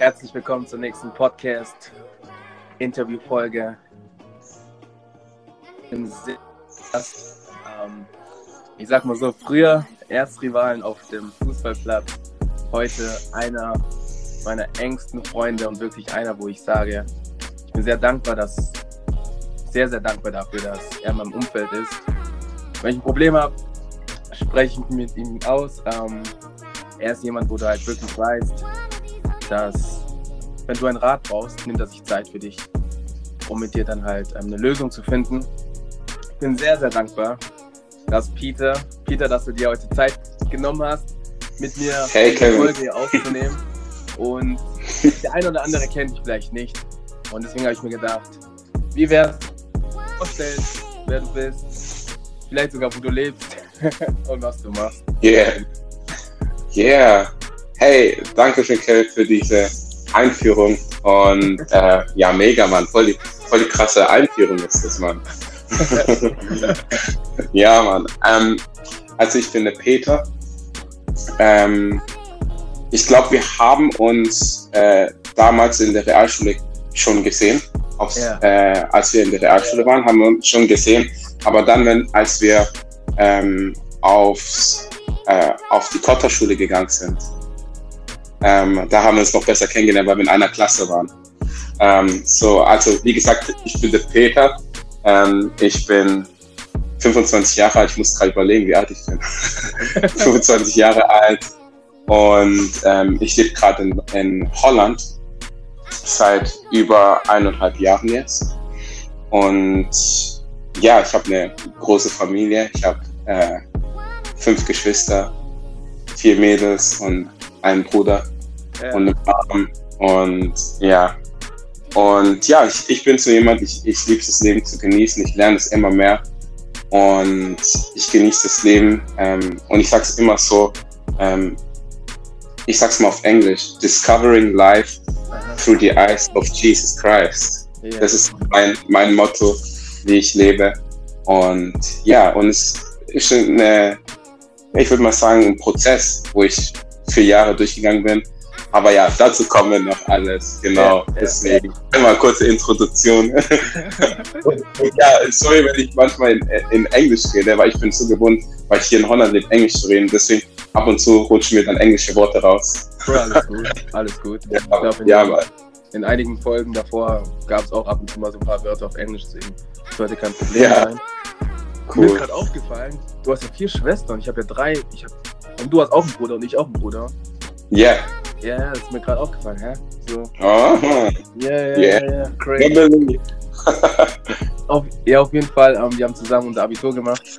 Herzlich willkommen zur nächsten Podcast-Interview-Folge. Ähm, ich sag mal so, früher Erstrivalen auf dem Fußballplatz, heute einer meiner engsten Freunde und wirklich einer, wo ich sage, ich bin sehr dankbar, dass sehr, sehr dankbar dafür, dass er in meinem Umfeld ist. Wenn ich ein Problem habe, spreche ich mit ihm aus. Ähm, er ist jemand, wo du halt wirklich weißt, dass wenn du einen Rat brauchst, nimmt er sich Zeit für dich, um mit dir dann halt ähm, eine Lösung zu finden. Ich bin sehr, sehr dankbar, dass Peter, Peter, dass du dir heute Zeit genommen hast, mit mir hey, die Folge aufzunehmen. Und der eine oder andere kennt dich vielleicht nicht. Und deswegen habe ich mir gedacht, wie wäre es vorstellen, wer du bist, vielleicht sogar wo du lebst und was du machst. Yeah. Yeah. Hey, danke schön, Kel, für diese Einführung. Und äh, ja, mega, Mann. Voll die, voll die krasse Einführung ist das, Mann. ja, Mann. Ähm, also ich bin der Peter. Ähm, ich glaube, wir haben uns äh, damals in der Realschule schon gesehen. Aufs, ja. äh, als wir in der Realschule waren, haben wir uns schon gesehen. Aber dann, wenn, als wir ähm, aufs, äh, auf die Kotterschule gegangen sind, ähm, da haben wir uns noch besser kennengelernt, weil wir in einer Klasse waren. Ähm, so, also wie gesagt, ich bin der Peter. Ähm, ich bin 25 Jahre alt. Ich muss gerade überlegen, wie alt ich bin. 25 Jahre alt. Und ähm, ich lebe gerade in, in Holland seit über eineinhalb Jahren jetzt. Und ja, ich habe eine große Familie. Ich habe äh, fünf Geschwister, vier Mädels und einen Bruder ja. und eine Mom. Und ja, und ja, ich, ich bin so jemand, ich, ich liebe das Leben zu genießen. Ich lerne es immer mehr und ich genieße das Leben. Ähm, und ich sage es immer so, ähm, ich sag's mal auf Englisch, Discovering Life through the eyes of Jesus Christ. Yeah. Das ist mein, mein Motto, wie ich lebe. Und ja, und es ist eine, ich würde mal sagen, ein Prozess, wo ich für Jahre durchgegangen bin. Aber ja, dazu kommen wir noch alles. Genau. Ja, Deswegen ja. einmal kurze Introduktion. ja, sorry, wenn ich manchmal in, in, Englisch rede, weil ich bin so gewohnt, weil ich hier in Holland lebe, Englisch zu reden. Deswegen ab und zu rutschen mir dann englische Worte raus. alles gut, alles gut. Ja, glaub, in, ja, in einigen Folgen davor gab es auch ab und zu mal so ein paar Wörter auf Englisch, deswegen sollte kein Problem ja. sein. Cool. Mir ist gerade aufgefallen, du hast ja vier Schwestern, ich habe ja drei, ich hab, und du hast auch einen Bruder und ich auch einen Bruder. Ja. Yeah. Ja, das ist mir gerade aufgefallen, hä? So. Aha. Ja, ja, ja, ja, crazy. auf, ja, auf jeden Fall, ähm, wir haben zusammen unser Abitur gemacht.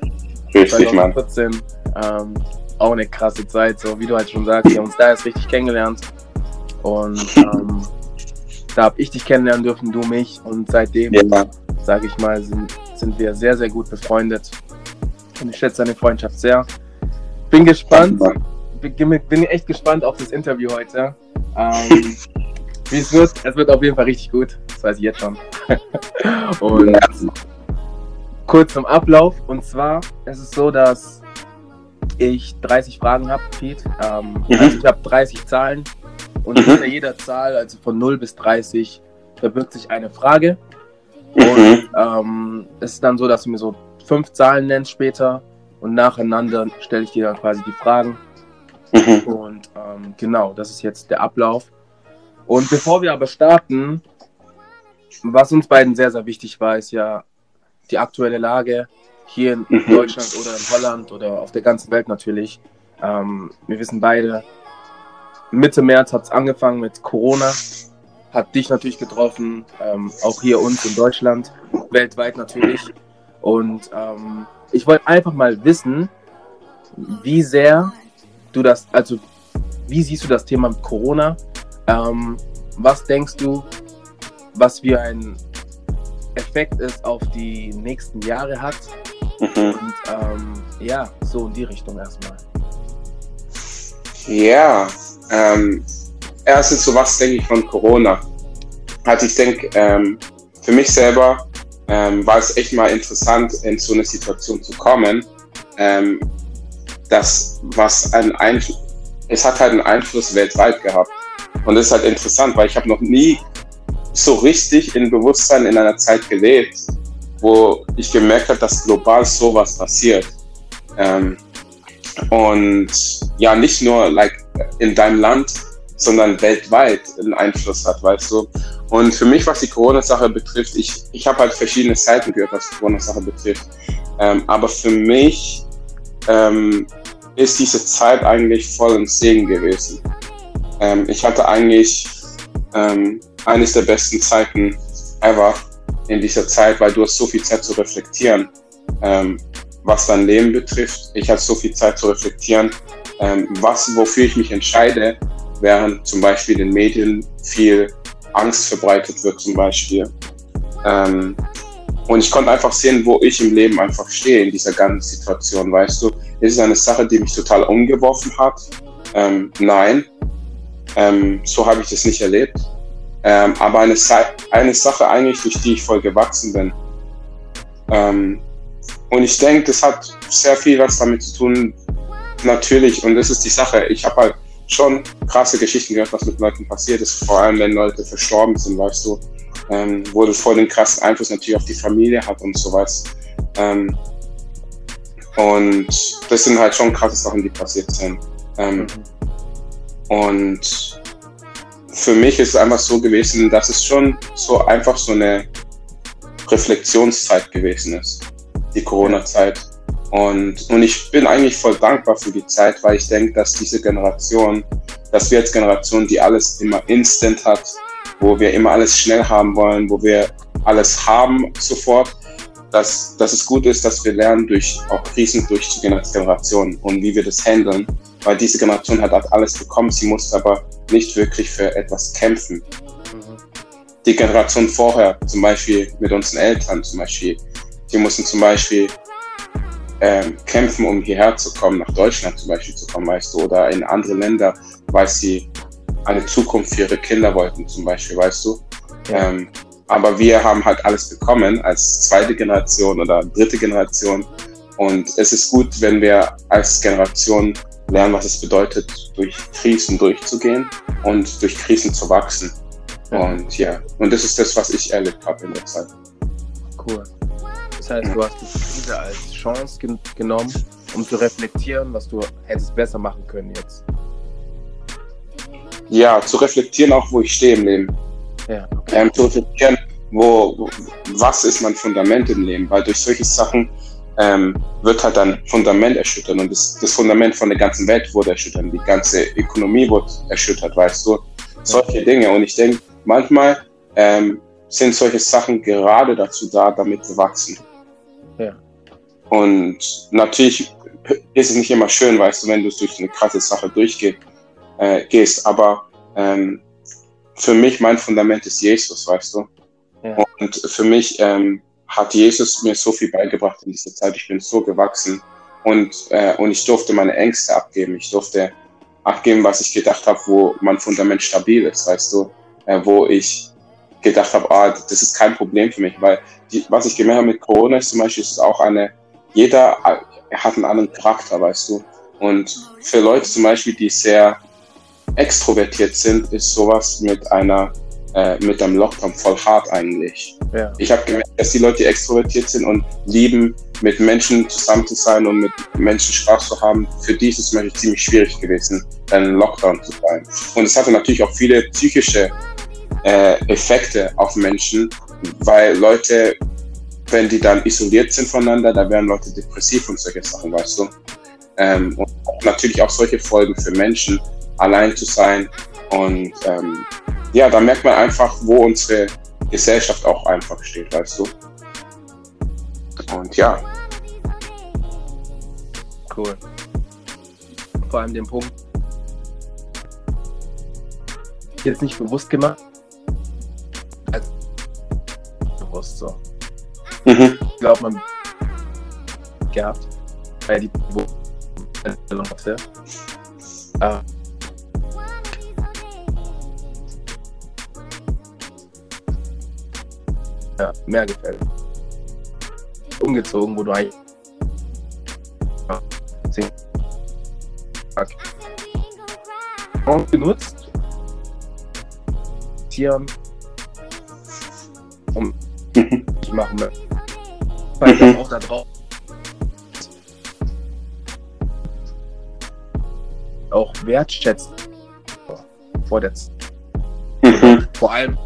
Richtig, 2014, Mann. Ähm, auch eine krasse Zeit, so wie du halt schon sagst, wir haben uns da jetzt richtig kennengelernt. Und ähm, da habe ich dich kennenlernen dürfen, du mich. Und seitdem, ja. sage ich mal, sind, sind wir sehr, sehr gut befreundet. Und ich schätze deine Freundschaft sehr. Bin gespannt, bin echt gespannt auf das Interview heute. Ähm, wie es wird, es wird auf jeden Fall richtig gut. Das weiß ich jetzt schon. und kurz zum Ablauf. Und zwar ist es so, dass ich 30 Fragen habe, Pete. Ähm, mhm. Also ich habe 30 Zahlen und mhm. hinter jeder Zahl, also von 0 bis 30, verbirgt sich eine Frage. Mhm. Und ähm, es ist dann so, dass du mir so fünf Zahlen nennst später und nacheinander stelle ich dir dann quasi die Fragen. Mhm. Und ähm, genau, das ist jetzt der Ablauf. Und bevor wir aber starten, was uns beiden sehr, sehr wichtig war, ist ja die aktuelle Lage hier in mhm. Deutschland oder in Holland oder auf der ganzen Welt natürlich. Ähm, wir wissen beide, Mitte März hat es angefangen mit Corona, hat dich natürlich getroffen, ähm, auch hier uns in Deutschland, weltweit natürlich. Und ähm, ich wollte einfach mal wissen, wie sehr du das, also wie siehst du das Thema mit Corona? Ähm, was denkst du, was für ein Effekt es auf die nächsten Jahre hat? Mhm. Und ähm, ja, so in die Richtung erstmal. Ja, ähm, erstens, so was denke ich von Corona? Also ich denke, ähm, für mich selber ähm, war es echt mal interessant, in so eine Situation zu kommen, ähm, das was einen Einfluss, es hat halt einen Einfluss weltweit gehabt. Und das ist halt interessant, weil ich habe noch nie so richtig in Bewusstsein in einer Zeit gelebt, wo ich gemerkt habe, dass global sowas passiert. Ähm, und ja, nicht nur like in deinem Land, sondern weltweit einen Einfluss hat, weißt du. Und für mich, was die Corona-Sache betrifft, ich, ich habe halt verschiedene Seiten gehört, was die Corona-Sache betrifft. Ähm, aber für mich ähm, ist diese Zeit eigentlich voll im Segen gewesen. Ähm, ich hatte eigentlich ähm, eines der besten Zeiten ever in dieser Zeit, weil du hast so viel Zeit zu reflektieren, ähm, was dein Leben betrifft. Ich hatte so viel Zeit zu reflektieren, ähm, was, wofür ich mich entscheide, während zum Beispiel in den Medien viel Angst verbreitet wird zum Beispiel. Ähm, und ich konnte einfach sehen, wo ich im Leben einfach stehe in dieser ganzen Situation, weißt du. Ist es eine Sache, die mich total umgeworfen hat? Ähm, nein, ähm, so habe ich das nicht erlebt. Ähm, aber eine, eine Sache eigentlich, durch die ich voll gewachsen bin. Ähm, und ich denke, das hat sehr viel was damit zu tun, natürlich. Und das ist die Sache. Ich habe halt schon krasse Geschichten gehört, was mit Leuten passiert ist, vor allem wenn Leute verstorben sind, weißt du, ähm, wo das voll den krassen Einfluss natürlich auf die Familie hat und sowas. Ähm, und das sind halt schon krasse Sachen, die passiert sind. Ähm. Und für mich ist es einfach so gewesen, dass es schon so einfach so eine Reflexionszeit gewesen ist, die Corona-Zeit. Und, und ich bin eigentlich voll dankbar für die Zeit, weil ich denke, dass diese Generation, dass wir als Generation, die alles immer instant hat, wo wir immer alles schnell haben wollen, wo wir alles haben sofort, dass, dass es gut ist, dass wir lernen, durch auch Krisen durchzugehen als Generation und wie wir das handeln. Weil diese Generation hat halt alles bekommen, sie musste aber nicht wirklich für etwas kämpfen. Mhm. Die Generation vorher, zum Beispiel mit unseren Eltern, zum Beispiel, die mussten zum Beispiel ähm, kämpfen, um hierher zu kommen, nach Deutschland zum Beispiel zu kommen, weißt du, oder in andere Länder, weil sie eine Zukunft für ihre Kinder wollten, zum Beispiel, weißt du. Ja. Ähm, aber wir haben halt alles bekommen als zweite Generation oder dritte Generation. Und es ist gut, wenn wir als Generation lernen, was es bedeutet, durch Krisen durchzugehen und durch Krisen zu wachsen. Und ja, und das ist das, was ich erlebt habe in der Zeit. Cool. Das heißt, du hast die Krise als Chance gen genommen, um zu reflektieren, was du hättest besser machen können jetzt. Ja, zu reflektieren auch, wo ich stehe im Leben. Ja, okay. ähm, zu reflektieren, wo, was ist mein Fundament im Leben, weil durch solche Sachen ähm, wird halt ein Fundament erschüttert und das, das, Fundament von der ganzen Welt wurde erschüttert, die ganze Ökonomie wurde erschüttert, weißt du, solche Dinge. Und ich denke, manchmal ähm, sind solche Sachen gerade dazu da, damit zu wachsen. Ja. Und natürlich ist es nicht immer schön, weißt du, wenn du durch eine krasse Sache durchgehst. Äh. Aber ähm, für mich, mein Fundament ist Jesus, weißt du. Ja. Und für mich ähm, hat Jesus mir so viel beigebracht in dieser Zeit. Ich bin so gewachsen und, äh, und ich durfte meine Ängste abgeben. Ich durfte abgeben, was ich gedacht habe, wo mein Fundament stabil ist, weißt du, äh, wo ich gedacht habe, ah, das ist kein Problem für mich, weil die, was ich gemerkt habe mit Corona ist zum Beispiel, ist auch eine, jeder hat einen anderen Charakter, weißt du. Und für Leute zum Beispiel, die sehr extrovertiert sind, ist sowas mit einer äh, mit einem Lockdown voll hart eigentlich. Ja. Ich habe gemerkt, dass die Leute, die extrovertiert sind und lieben, mit Menschen zusammen zu sein und mit Menschen Spaß zu haben, für die ist es zum Beispiel ziemlich schwierig gewesen, einen Lockdown zu sein. Und es hatte natürlich auch viele psychische äh, Effekte auf Menschen, weil Leute, wenn die dann isoliert sind voneinander, da werden Leute depressiv und solche Sachen, weißt du. Ähm, und natürlich auch solche Folgen für Menschen, allein zu sein. Und ähm, ja, da merkt man einfach, wo unsere Gesellschaft auch einfach steht, weißt du. Und ja. Cool. Vor allem den Punkt, jetzt nicht bewusst gemacht, als bewusst so. Mhm. Ich glaube, man gehabt, weil die Bewusstsein hatte. ja, mehr gefällt. Umgezogen, wo du eigentlich genutzt investieren, um ich machen will. Weil ich auch da drauf auch wertschätzt vor der Z Mhm. vor allem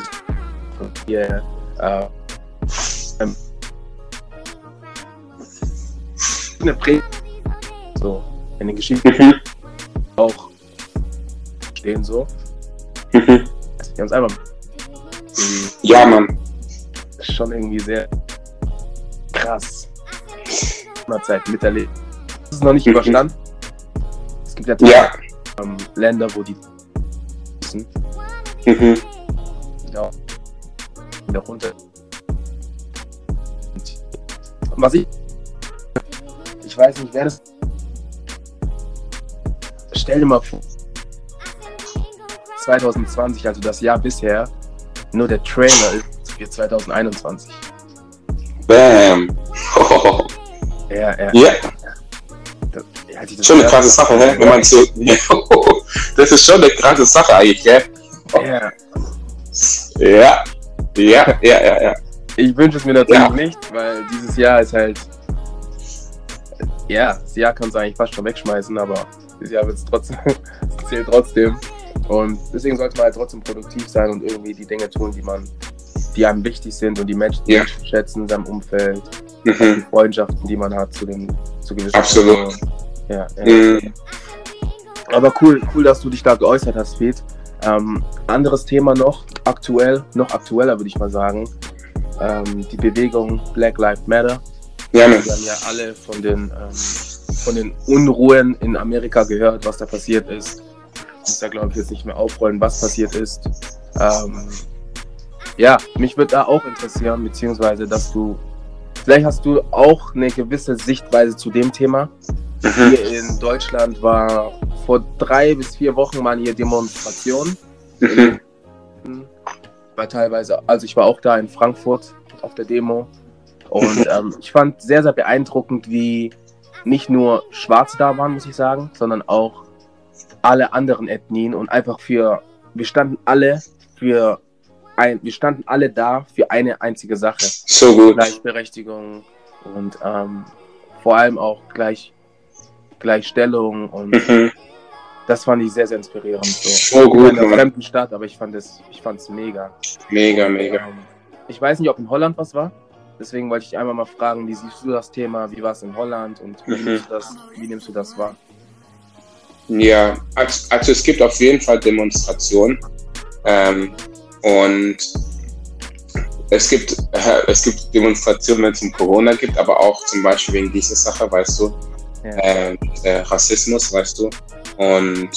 Zeit hier äh, eine Prä so in den Geschichten Mhm. auch stehen so Mhm. es einfach Ja, Mann. schon irgendwie sehr krass Zeit miterlebt. Das ist noch nicht Mhm. überstanden. Es gibt ja, Ja. ähm, Länder, wo die Mhm. Ja, wieder runter. Und was ich, ich weiß nicht, wer das. Stell dir mal vor, 2020, also das Jahr bisher, nur der Trailer ist für 2021. Bam. Oh. Ja, ja. Ja, Das, ja, schon eine krasse Sache, hä? Wenn man so. Das ist schon eine krasse Sache eigentlich, gell? Ja, Ja. Ja, ja, ja, ja. ich wünsche es mir natürlich Ja. nicht, weil dieses Jahr ist halt. Ja, das Jahr kannst du eigentlich fast schon wegschmeißen, aber dieses Jahr wird es trotzdem, es zählt trotzdem. Und deswegen sollte man halt trotzdem produktiv sein und irgendwie die Dinge tun, die man, die einem wichtig sind und die Menschen, die Ja. Menschen schätzen in seinem Umfeld, die Mhm. Freundschaften, die man hat zu den zu gewissen Absolut. Personen. Ja, ja. Mhm. Aber cool, cool, dass du dich da geäußert hast, Fed. Ähm, anderes Thema noch, aktuell, noch aktueller würde ich mal sagen. Ähm, die Bewegung Black Lives Matter. Ja. Wir haben ja alle von den, ähm, von den Unruhen in Amerika gehört, was da passiert ist. Ich muss da, glaube ich, jetzt nicht mehr aufrollen, was passiert ist. Ähm, ja, mich würde da auch interessieren, beziehungsweise, dass du, vielleicht hast du auch eine gewisse Sichtweise zu dem Thema. Mhm. Hier in Deutschland war vor drei bis vier Wochen mal hier Demonstration. Mhm. War teilweise, also ich war auch da in Frankfurt auf der Demo. Und ähm, ich fand sehr, sehr beeindruckend, wie nicht nur Schwarze da waren, muss ich sagen, sondern auch alle anderen Ethnien und einfach für, wir standen alle für ein, wir standen alle da für eine einzige Sache. So gut. Gleichberechtigung und ähm, vor allem auch gleich, Gleichstellung und Mhm. das fand ich sehr, sehr inspirierend. So. So gut, in einer fremden Stadt, aber ich fand es, ich fand es mega. Mega, mega. Ähm, Ich weiß nicht, ob in Holland was war. Deswegen wollte ich einmal mal fragen, wie siehst du das Thema? Wie war es in Holland und wie, Mhm. nimmst du das, wie nimmst du das wahr? Ja, also, also es gibt auf jeden Fall Demonstrationen. Ähm, und es gibt, äh, es gibt Demonstrationen, wenn es um Corona gibt, aber auch zum Beispiel wegen dieser Sache, weißt du, Ja. äh, äh, Rassismus, weißt du. Und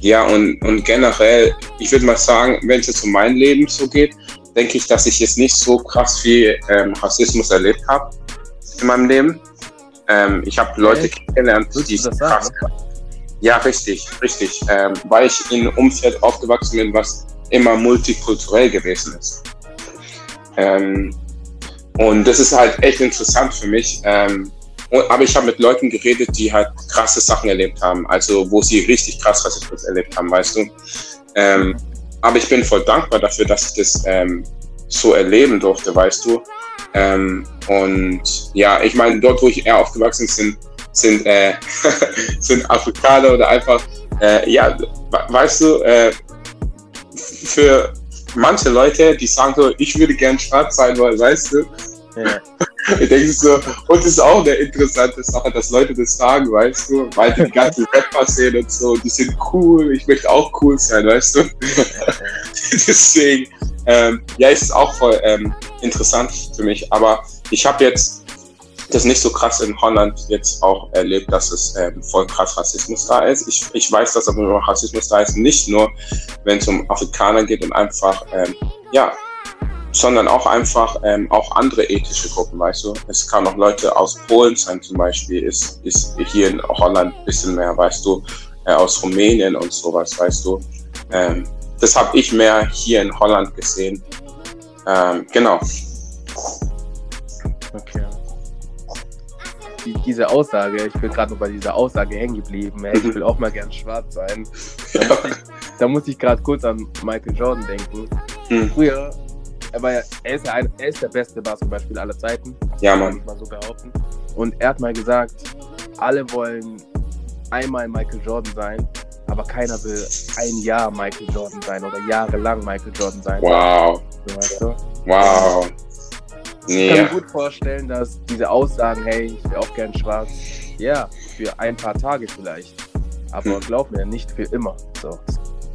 ja, und, und generell, ich würde mal sagen, wenn es jetzt um mein Leben so geht, denke ich, dass ich jetzt nicht so krass viel ähm, Rassismus erlebt habe in meinem Leben. Ähm, ich habe Leute Echt? kennengelernt, die krass sagen? ja, richtig, richtig. Ähm, weil ich in einem Umfeld aufgewachsen bin, was immer multikulturell gewesen ist. Ähm, und das ist halt echt interessant für mich. Ähm, und, aber ich habe mit Leuten geredet, die halt krasse Sachen erlebt haben, also wo sie richtig krass Rassismus erlebt haben, weißt du. Ähm, aber ich bin voll dankbar dafür, dass ich das ähm, so erleben durfte, weißt du. Ähm, und ja, ich meine, dort, wo ich eher aufgewachsen bin, sind, äh, sind Afrikaner oder einfach, äh, ja, we- weißt du, äh, für manche Leute, die sagen so, ich würde gern schwarz sein wollen, weißt du, Ja. ich denke so, und das ist auch eine interessante Sache, dass Leute das sagen, weißt du, weil die ganzen Rapper sehen und so, die sind cool, ich möchte auch cool sein, weißt du. Deswegen, ähm, ja, ist es auch voll ähm, interessant für mich, aber ich habe jetzt das nicht so krass in Holland jetzt auch erlebt, dass es ähm, voll krass Rassismus da ist. Ich, ich weiß, dass aber Rassismus da ist, nicht nur, wenn es um Afrikaner geht und einfach, ähm, ja, sondern auch einfach ähm, auch andere ethische Gruppen, weißt du. Es kann auch Leute aus Polen sein zum Beispiel, ist, ist hier in Holland ein bisschen mehr, weißt du, äh, aus Rumänien und sowas, weißt du. Ähm, das habe ich mehr hier in Holland gesehen. Ähm, genau. Okay. Die, diese Aussage, ich bin gerade noch bei dieser Aussage hängen geblieben. Ey, ich will auch mal gern schwarz sein. Da muss ich, da muss ich gerade kurz an Michael Jordan denken. Hm. Früher, er, war ja, er, ist ja ein, er ist der beste Basketballspieler aller Zeiten. Ja, Mann. Kann ich mal so behaupten. Und er hat mal gesagt, alle wollen einmal Michael Jordan sein, aber keiner will ein Jahr Michael Jordan sein oder jahrelang Michael Jordan sein. Wow. So, weißt du? Wow. Nee. Ich kann mir gut vorstellen, dass diese Aussagen, hey, ich wäre auch gern schwarz, ja, für ein paar Tage vielleicht. Aber hm. glaub mir, nicht für immer. So.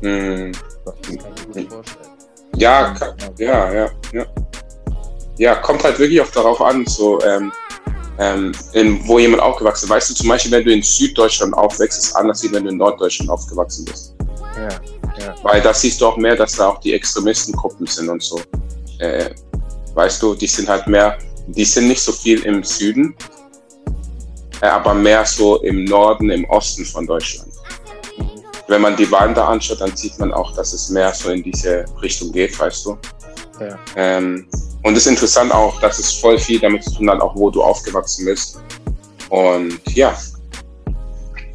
Hm. Das kann ich mir gut vorstellen. Ja, ja, ja, ja. Ja, kommt halt wirklich auch darauf an, so, ähm, ähm, in, wo jemand aufgewachsen ist. Weißt du, zum Beispiel, wenn du in Süddeutschland aufwächst, ist es anders, als wenn du in Norddeutschland aufgewachsen bist. Ja, ja. Weil da siehst du auch mehr, dass da auch die Extremistengruppen sind und so. Äh, weißt du, die sind halt mehr, die sind nicht so viel im Süden, äh, aber mehr so im Norden, im Osten von Deutschland. Wenn man die Wahlen da anschaut, dann sieht man auch, dass es mehr so in diese Richtung geht, weißt du. Ja. Ähm, und es ist interessant auch, dass es voll viel damit zu tun hat, auch wo du aufgewachsen bist. Und ja,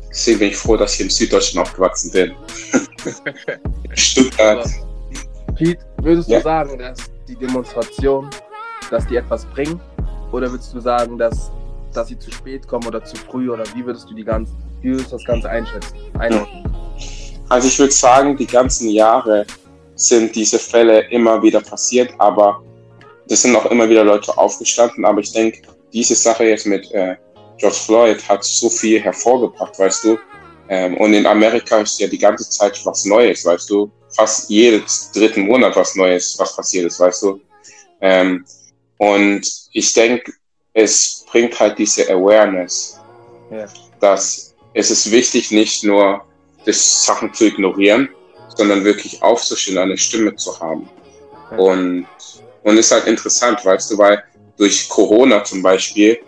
deswegen bin ich froh, dass ich im Süddeutschen aufgewachsen bin. Stuttgart. Pete, würdest ja? du sagen, dass die Demonstration, dass die etwas bringen? Oder würdest du sagen, dass, dass sie zu spät kommen oder zu früh? Oder wie würdest du die ganze, wie würdest du das Ganze einschätzen? Einordnen? Also ich würde sagen, die ganzen Jahre sind diese Fälle immer wieder passiert, aber es sind auch immer wieder Leute aufgestanden. Aber ich denke, diese Sache jetzt mit äh, George Floyd hat so viel hervorgebracht, weißt du. Ähm, und in Amerika ist ja die ganze Zeit was Neues, weißt du. Fast jeden dritten Monat was Neues, was passiert ist, weißt du. Ähm, und ich denke, es bringt halt diese Awareness, ja. dass es ist wichtig, nicht nur das Sachen zu ignorieren, sondern wirklich aufzustehen, eine Stimme zu haben. Und, und ist halt interessant, weißt du, weil durch Corona zum Beispiel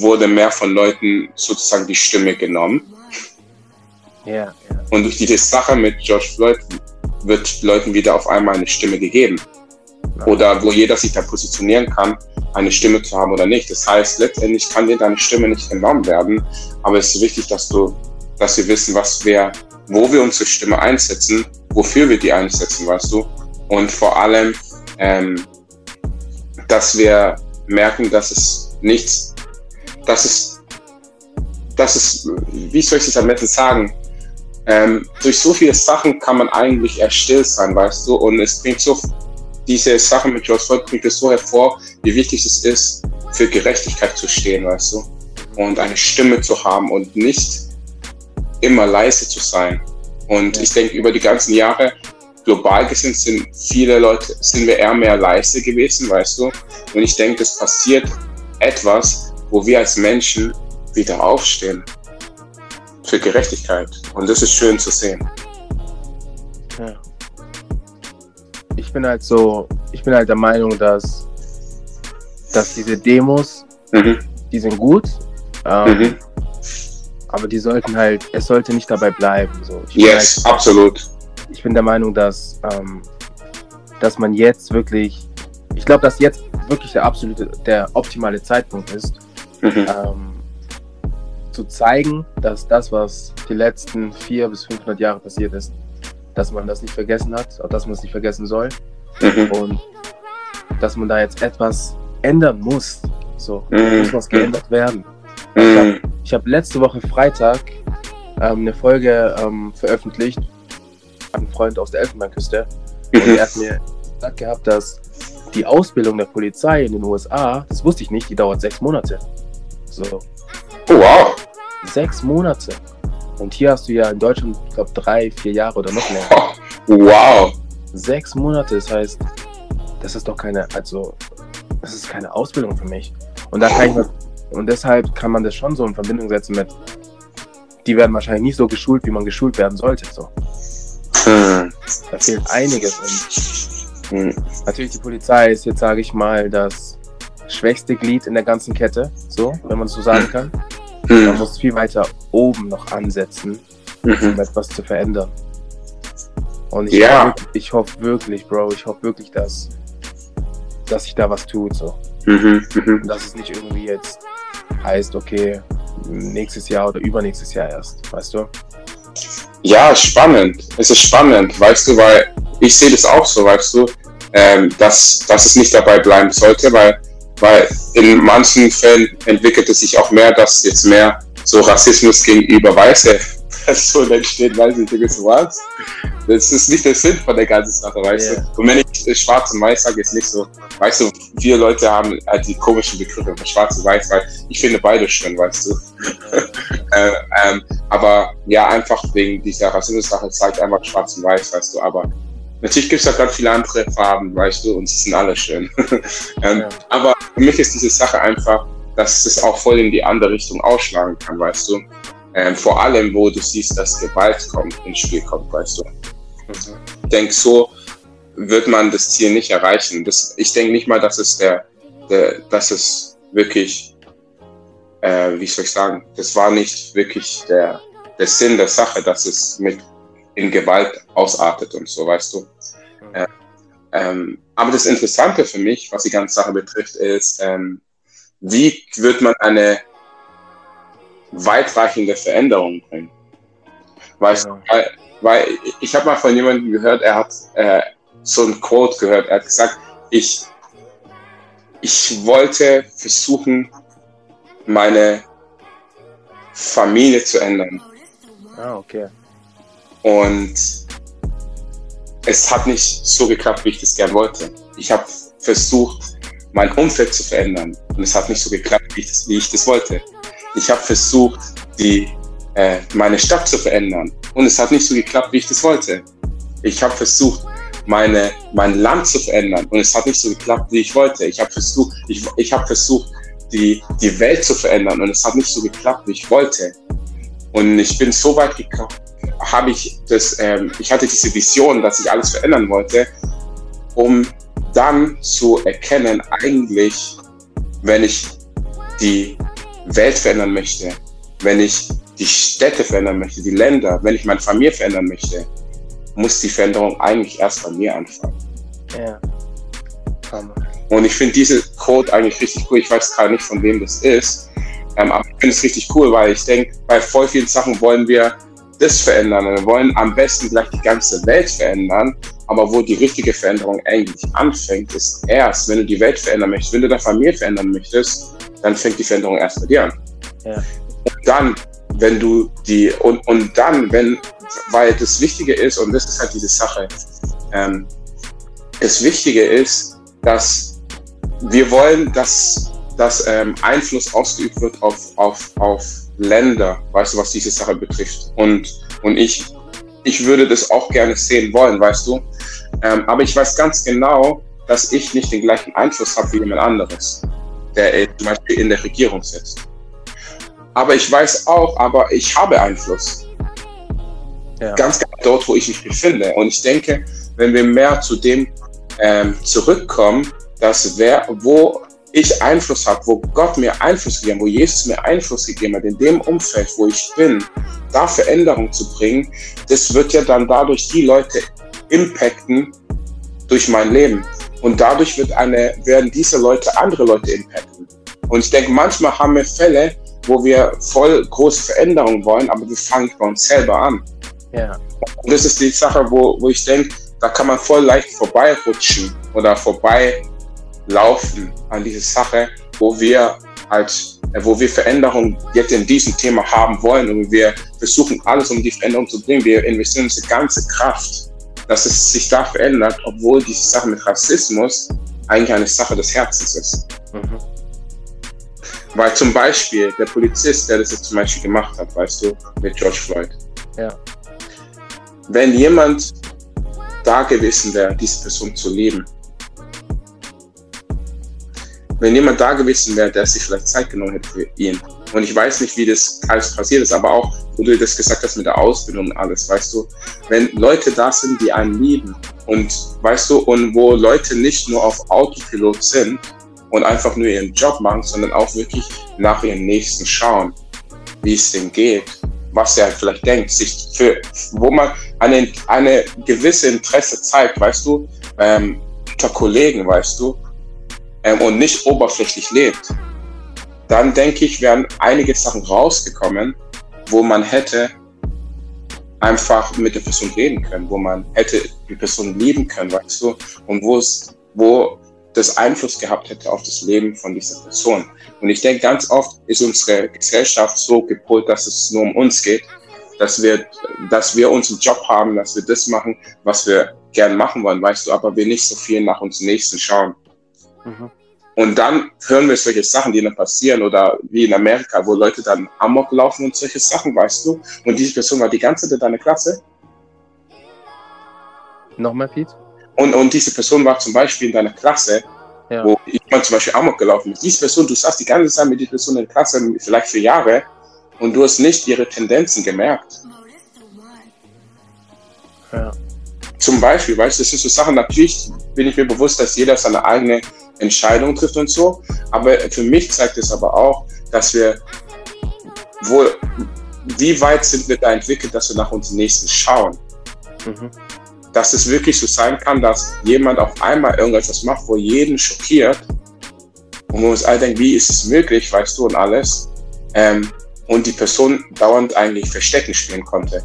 wurde mehr von Leuten sozusagen die Stimme genommen. Ja, ja. Und durch diese Sache mit George Floyd wird Leuten wieder auf einmal eine Stimme gegeben. Oder wo jeder sich da positionieren kann, eine Stimme zu haben oder nicht. Das heißt, letztendlich kann dir deine Stimme nicht genommen werden, aber es ist wichtig, dass du, dass wir wissen, was wir wo wir unsere Stimme einsetzen, wofür wir die einsetzen, weißt du? Und vor allem, ähm, dass wir merken, dass es nichts, dass es, dass es, wie soll ich es am besten sagen? Ähm, durch so viele Sachen kann man eigentlich erst still sein, weißt du? Und es bringt so, diese Sache mit George Floyd bringt es so hervor, wie wichtig es ist, für Gerechtigkeit zu stehen, weißt du? Und eine Stimme zu haben und nicht immer leise zu sein. Und ja. ich denke, über die ganzen Jahre global gesehen sind viele Leute, sind wir eher mehr leise gewesen, weißt du? Und ich denke, es passiert etwas, wo wir als Menschen wieder aufstehen für Gerechtigkeit. Und das ist schön zu sehen. Ja. Ich bin halt so, ich bin halt der Meinung, dass, dass diese Demos, mhm. die sind gut. Ähm, mhm aber die sollten halt, es sollte nicht dabei bleiben. So. Ich yes, halt, absolut. Ich bin der Meinung, dass, ähm, dass man jetzt wirklich, ich glaube, dass jetzt wirklich der absolute, der optimale Zeitpunkt ist, mhm. ähm, zu zeigen, dass das, was die letzten vier bis 500 Jahre passiert ist, dass man das nicht vergessen hat, auch dass man es nicht vergessen soll mhm. und dass man da jetzt etwas ändern muss. So, mhm. muss was geändert werden. Mhm. Ich habe letzte Woche Freitag ähm, eine Folge ähm, veröffentlicht an einen Freund aus der Elfenbeinküste. Mhm. Und er hat mir gesagt gehabt, dass die Ausbildung der Polizei in den USA, das wusste ich nicht, die dauert sechs Monate. So. Oh, wow. Sechs Monate. Und hier hast du ja in Deutschland, ich glaube, drei, vier Jahre oder noch mehr. wow. Sechs Monate, das heißt, das ist doch keine, also, das ist keine Ausbildung für mich. Und da kann ich mir und deshalb kann man das schon so in Verbindung setzen mit, die werden wahrscheinlich nicht so geschult, wie man geschult werden sollte. So. Hm. Da fehlt einiges. Hm. natürlich die Polizei ist jetzt, sage ich mal, das schwächste Glied in der ganzen Kette, so, wenn man es so sagen kann. Hm. Man muss viel weiter oben noch ansetzen, mhm. um etwas zu verändern. Und ich, ja. hoffe, ich hoffe wirklich, Bro, ich hoffe wirklich, dass, dass sich da was tut. So. Mhm, mh. Dass es nicht irgendwie jetzt heißt, okay, nächstes Jahr oder übernächstes Jahr erst, weißt du? Ja, spannend. Es ist spannend, weißt du, weil ich sehe das auch so, weißt du, ähm, dass, dass es nicht dabei bleiben sollte, weil, weil in manchen Fällen entwickelt es sich auch mehr, dass jetzt mehr so Rassismus gegenüber Weiße Person entsteht, weiß ich nicht, was. Das ist nicht der Sinn von der ganzen Sache, weißt yeah. du. Und wenn ich schwarz und weiß sage, ist nicht so, weißt du, viele Leute haben halt die komischen Begriffe von schwarz und weiß, weil ich finde beide schön, weißt du. äh, ähm, aber ja, einfach wegen dieser Rassismus-Sache zeigt einfach schwarz und weiß, weißt du, aber Natürlich gibt es auch ganz viele andere Farben, weißt du, und sie sind alle schön. ähm, ja. Aber für mich ist diese Sache einfach, dass es auch voll in die andere Richtung ausschlagen kann, weißt du. Ähm, vor allem, wo du siehst, dass Gewalt kommt, ins Spiel kommt, weißt du. Mhm. Ich denke, so wird man das Ziel nicht erreichen. Das, ich denke nicht mal, dass es der, der dass es wirklich, äh, wie soll ich sagen, das war nicht wirklich der, der Sinn der Sache, dass es mit in Gewalt ausartet und so, weißt du. Äh, ähm, aber das Interessante für mich, was die ganze Sache betrifft, ist, ähm, wie wird man eine weitreichende Veränderung bringen? Weißt ja. weil, weil ich habe mal von jemandem gehört, er hat äh, so ein Quote gehört, er hat gesagt, ich, ich wollte versuchen, meine Familie zu ändern. Ah, okay. Und es hat nicht so geklappt, wie ich das gern wollte. Ich habe versucht, mein Umfeld zu verändern. Und es hat nicht so geklappt, wie ich das, wie ich das wollte. Ich habe versucht, die, äh, meine Stadt zu verändern. Und es hat nicht so geklappt, wie ich das wollte. Ich habe versucht, meine, mein Land zu verändern. Und es hat nicht so geklappt, wie ich wollte. Ich habe versucht, ich, ich hab versucht die, die Welt zu verändern. Und es hat nicht so geklappt, wie ich wollte. Und ich bin so weit gekommen, habe ich das, ähm, ich hatte diese Vision, dass ich alles verändern wollte, um dann zu erkennen, eigentlich, wenn ich die Welt verändern möchte, wenn ich die Städte verändern möchte, die Länder, wenn ich meine Familie verändern möchte, muss die Veränderung eigentlich erst bei mir anfangen. Ja. Und ich finde diese Code eigentlich richtig cool. Ich weiß gerade nicht, von wem das ist. Ähm, aber ich finde es richtig cool, weil ich denke, bei voll vielen Sachen wollen wir das verändern. Wir wollen am besten gleich die ganze Welt verändern. Aber wo die richtige Veränderung eigentlich anfängt, ist erst, wenn du die Welt verändern möchtest, wenn du deine Familie verändern möchtest, dann fängt die Veränderung erst bei dir an. Ja. Und dann, wenn du die, und, und dann, wenn, weil das Wichtige ist, und das ist halt diese Sache, ähm, das Wichtige ist, dass wir wollen, dass, dass ähm, Einfluss ausgeübt wird auf, auf, auf Länder, weißt du, was diese Sache betrifft. Und, und ich, ich würde das auch gerne sehen wollen, weißt du. Ähm, aber ich weiß ganz genau, dass ich nicht den gleichen Einfluss habe wie jemand anderes, der zum Beispiel in der Regierung sitzt. Aber ich weiß auch, aber ich habe Einfluss. Ja. Ganz genau dort, wo ich mich befinde. Und ich denke, wenn wir mehr zu dem ähm, zurückkommen, dass wer, wo ich Einfluss habe, wo Gott mir Einfluss gegeben hat, wo Jesus mir Einfluss gegeben hat, in dem Umfeld, wo ich bin, da Veränderung zu bringen, das wird ja dann dadurch die Leute impacten durch mein Leben. Und dadurch wird eine, werden diese Leute andere Leute impacten. Und ich denke, manchmal haben wir Fälle, wo wir voll große Veränderungen wollen, aber wir fangen bei uns selber an. Ja. Und das ist die Sache, wo, wo ich denke, da kann man voll leicht vorbeirutschen oder vorbei laufen an diese Sache, wo wir als äh, wo wir Veränderungen jetzt in diesem Thema haben wollen und wir versuchen alles, um die Veränderung zu bringen. Wir investieren unsere ganze Kraft, dass es sich da verändert, obwohl diese Sache mit Rassismus eigentlich eine Sache des Herzens ist. Mhm. Weil zum Beispiel der Polizist, der das jetzt zum Beispiel gemacht hat, weißt du, mit George Floyd. Ja. Wenn jemand da gewesen wäre, diese Person zu lieben, wenn jemand da gewesen wäre, der sich vielleicht Zeit genommen hätte für ihn. Und ich weiß nicht, wie das alles passiert ist, aber auch, wo du das gesagt hast mit der Ausbildung und alles, weißt du, wenn Leute da sind, die einen lieben und, weißt du, und wo Leute nicht nur auf Autopilot sind und einfach nur ihren Job machen, sondern auch wirklich nach ihrem Nächsten schauen, wie es dem geht, was er vielleicht denkt, sich für, wo man eine, eine gewisse Interesse zeigt, weißt du, ähm, unter Kollegen, weißt du, ähm, und nicht oberflächlich lebt, dann denke ich, wären einige Sachen rausgekommen, wo man hätte einfach mit der Person reden können, wo man hätte die Person lieben können, weißt du, und wo es, wo das Einfluss gehabt hätte auf das Leben von dieser Person. Und ich denke, ganz oft ist unsere Gesellschaft so gepolt, dass es nur um uns geht, dass wir, dass wir unseren Job haben, dass wir das machen, was wir gern machen wollen, weißt du, aber wir nicht so viel nach uns Nächsten schauen. Mhm. Und dann hören wir solche Sachen, die dann passieren oder wie in Amerika, wo Leute dann Amok laufen und solche Sachen, weißt du. Und diese Person war die ganze Zeit in deiner Klasse. Nochmal, Pete? Und, und diese Person war zum Beispiel in deiner Klasse, ja. wo jemand zum Beispiel Amok gelaufen ist. Diese Person, du saß die ganze Zeit mit dieser Person in der Klasse, vielleicht für Jahre, und du hast nicht ihre Tendenzen gemerkt. Ja. Zum Beispiel, weißt du, das sind so Sachen, natürlich bin ich mir bewusst, dass jeder seine eigene Entscheidung trifft und so. Aber für mich zeigt es aber auch, dass wir wohl, wie weit sind wir da entwickelt, dass wir nach uns Nächsten schauen. Mhm. Dass es wirklich so sein kann, dass jemand auf einmal irgendetwas macht, wo jeden schockiert und wir uns alle denken, wie ist es möglich, weißt du, und alles. Ähm, und die Person dauernd eigentlich Verstecken spielen konnte.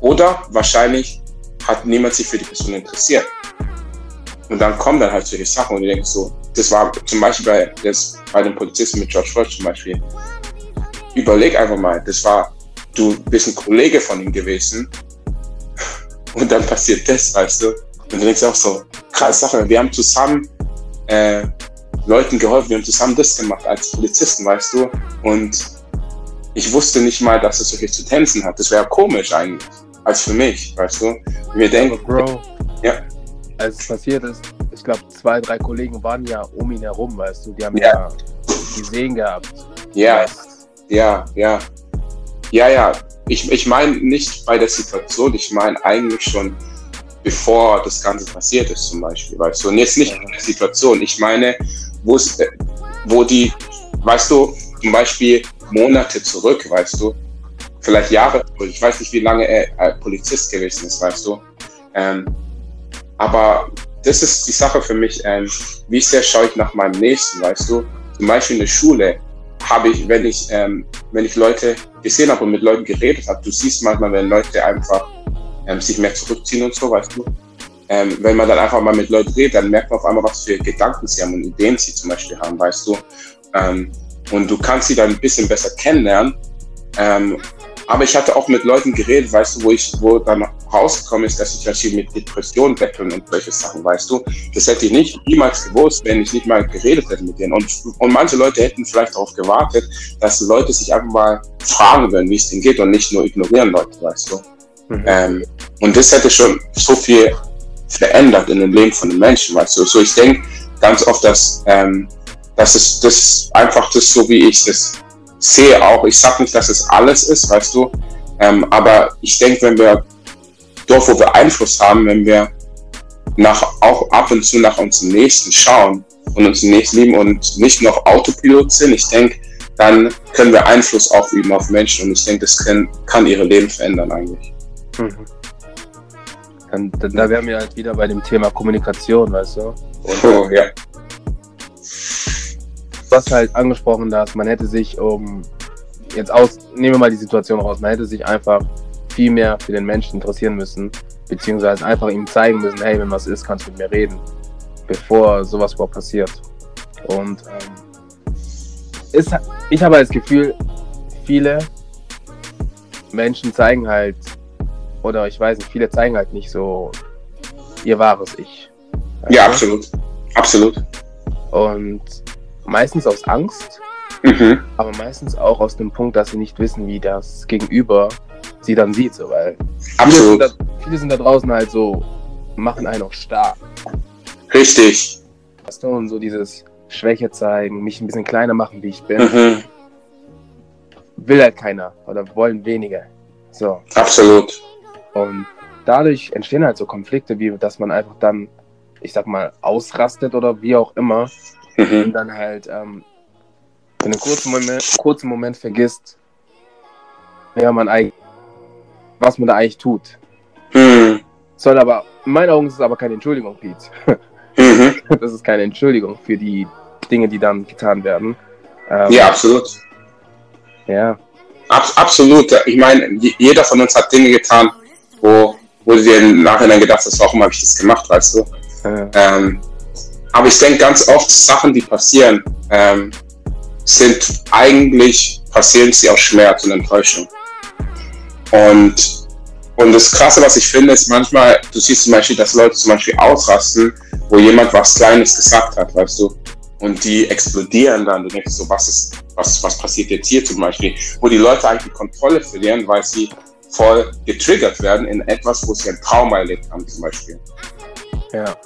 Oder wahrscheinlich hat niemand sich für die Person interessiert. Und dann kommen dann halt solche Sachen und du denkst so, das war zum Beispiel bei, das, bei den Polizisten mit George Floyd zum Beispiel. Überleg einfach mal, das war, du bist ein Kollege von ihm gewesen und dann passiert das, weißt du? Und du denkst auch so, krass Sache, wir haben zusammen äh, Leuten geholfen, wir haben zusammen das gemacht als Polizisten, weißt du? Und ich wusste nicht mal, dass es solche zu tänzen hat. Das wäre komisch eigentlich, als für mich, weißt du? Mir denkt, Bro, ja. Als es passiert ist, ich glaube, zwei, drei Kollegen waren ja um ihn herum, weißt du, die haben ja, ja gesehen gehabt. Ja, ja, ja. Ja, ja. Ich, ich meine nicht bei der Situation, ich meine eigentlich schon bevor das Ganze passiert ist, zum Beispiel, weißt du. Und jetzt nicht in der Situation. Ich meine, wo es, wo die, weißt du, zum Beispiel Monate zurück, weißt du, vielleicht Jahre zurück. Ich weiß nicht, wie lange er Polizist gewesen ist, weißt du. Ähm, aber das ist die Sache für mich, ähm, wie sehr schaue ich nach meinem Nächsten, weißt du? Zum Beispiel in der Schule habe ich, wenn ich, ähm, wenn ich Leute gesehen habe und mit Leuten geredet habe, du siehst manchmal, wenn Leute einfach ähm, sich mehr zurückziehen und so, weißt du? Ähm, wenn man dann einfach mal mit Leuten redet, dann merkt man auf einmal, was für Gedanken sie haben und Ideen sie zum Beispiel haben, weißt du? Ähm, und du kannst sie dann ein bisschen besser kennenlernen. Ähm, aber ich hatte auch mit Leuten geredet, weißt du, wo ich, wo dann rausgekommen ist, dass ich zum mit Depressionen betteln und solche Sachen, weißt du. Das hätte ich nicht niemals gewusst, wenn ich nicht mal geredet hätte mit denen. Und, und manche Leute hätten vielleicht darauf gewartet, dass Leute sich einfach mal fragen würden, wie es denen geht und nicht nur ignorieren Leute, weißt du. Mhm. Ähm, und das hätte schon so viel verändert in dem Leben von den Menschen, weißt du. So ich denke ganz oft, dass, ähm, dass es das einfach das so, wie ich das sehe auch, ich sage nicht, dass es alles ist, weißt du, ähm, aber ich denke, wenn wir dort, wo wir Einfluss haben, wenn wir nach, auch ab und zu nach unseren Nächsten schauen und uns Nächsten lieben und nicht noch Autopilot sind, ich denke, dann können wir Einfluss ausüben auf Menschen und ich denke, das kann, kann ihre Leben verändern eigentlich. Mhm. Und da wären wir halt wieder bei dem Thema Kommunikation, weißt du? Und, oh, ja hast halt angesprochen, dass man hätte sich um jetzt aus, nehmen wir mal die Situation raus, man hätte sich einfach viel mehr für den Menschen interessieren müssen, beziehungsweise einfach ihm zeigen müssen, hey, wenn was ist, kannst du mit mir reden, bevor sowas überhaupt passiert. Und ähm, ist, ich habe halt das Gefühl, viele Menschen zeigen halt, oder ich weiß nicht, viele zeigen halt nicht so ihr wahres Ich. Ja, absolut. Absolut. Und meistens aus Angst, mhm. aber meistens auch aus dem Punkt, dass sie nicht wissen, wie das Gegenüber sie dann sieht, so, weil viele sind, da, viele sind da draußen halt so, machen einen auch stark. Richtig. Weißt du, und so dieses Schwäche zeigen, mich ein bisschen kleiner machen, wie ich bin. Mhm. Will halt keiner oder wollen wenige. So. Absolut. Und dadurch entstehen halt so Konflikte, wie dass man einfach dann, ich sag mal, ausrastet oder wie auch immer mhm. und dann halt ähm, für einen kurzen Moment, kurzen Moment vergisst, wer man eigentlich, was man da eigentlich tut. Mhm. Soll aber, in meinen Augen ist es aber keine Entschuldigung, Pete. Mhm. Das ist keine Entschuldigung für die Dinge, die dann getan werden. Ähm, ja, absolut. Ja. Ab, absolut. Ich meine, jeder von uns hat Dinge getan, wo, wo du dir im Nachhinein gedacht hast, warum habe ich das gemacht, weißt du? Ja. Ähm, aber ich denke ganz oft, Sachen, die passieren, ähm, sind eigentlich, passieren sie aus Schmerz und Enttäuschung. Und, und das Krasse, was ich finde, ist manchmal, du siehst zum Beispiel, dass Leute zum Beispiel ausrasten, wo jemand was Kleines gesagt hat, weißt du, und die explodieren dann. Du denkst so, was ist, was, was passiert jetzt hier zum Beispiel? Wo die Leute eigentlich die Kontrolle verlieren, weil sie voll getriggert werden in etwas, wo sie ein Trauma erlebt haben, zum Beispiel. Ja.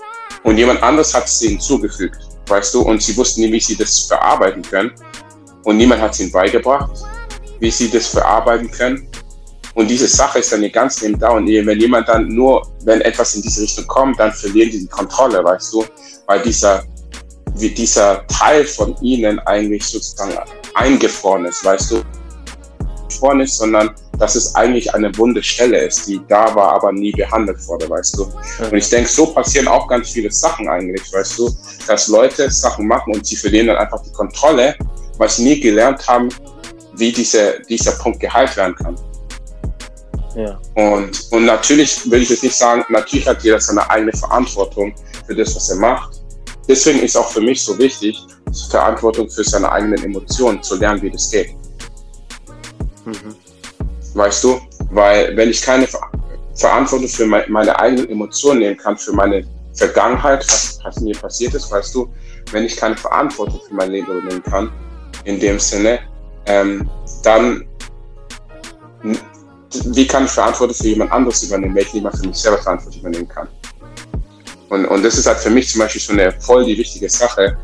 Und jemand anderes hat es ihnen zugefügt, weißt du, und sie wussten nie, wie sie das verarbeiten können. Und niemand hat es ihnen beigebracht, wie sie das verarbeiten können. Und diese Sache ist dann ihr ganz neben da. Und wenn jemand dann nur, wenn etwas in diese Richtung kommt, dann verlieren die die Kontrolle, weißt du, weil dieser, wie dieser Teil von ihnen eigentlich sozusagen eingefroren ist, weißt du, gefroren ist, sondern dass es eigentlich eine wunde Stelle ist, die da war, aber nie behandelt wurde, weißt du. Und ich denke, so passieren auch ganz viele Sachen eigentlich, weißt du, dass Leute Sachen machen und sie verlieren dann einfach die Kontrolle, weil sie nie gelernt haben, wie diese, dieser Punkt geheilt werden kann. Ja. Und, und natürlich will ich jetzt nicht sagen, natürlich hat jeder seine eigene Verantwortung für das, was er macht. Deswegen ist auch für mich so wichtig, Verantwortung für seine eigenen Emotionen zu lernen, wie das geht. Mhm. Weißt du? Weil wenn ich keine Ver Verantwortung für me meine eigenen Emotionen nehmen kann, für meine Vergangenheit, was, was mir passiert ist, weißt du, wenn ich keine Verantwortung für mein Leben übernehmen kann, in dem Sinne, ähm, dann wie kann ich Verantwortung für jemand anderes übernehmen, wenn ich nicht mal für mich selber Verantwortung übernehmen kann? Und, und das ist halt für mich zum Beispiel so eine voll die wichtige Sache,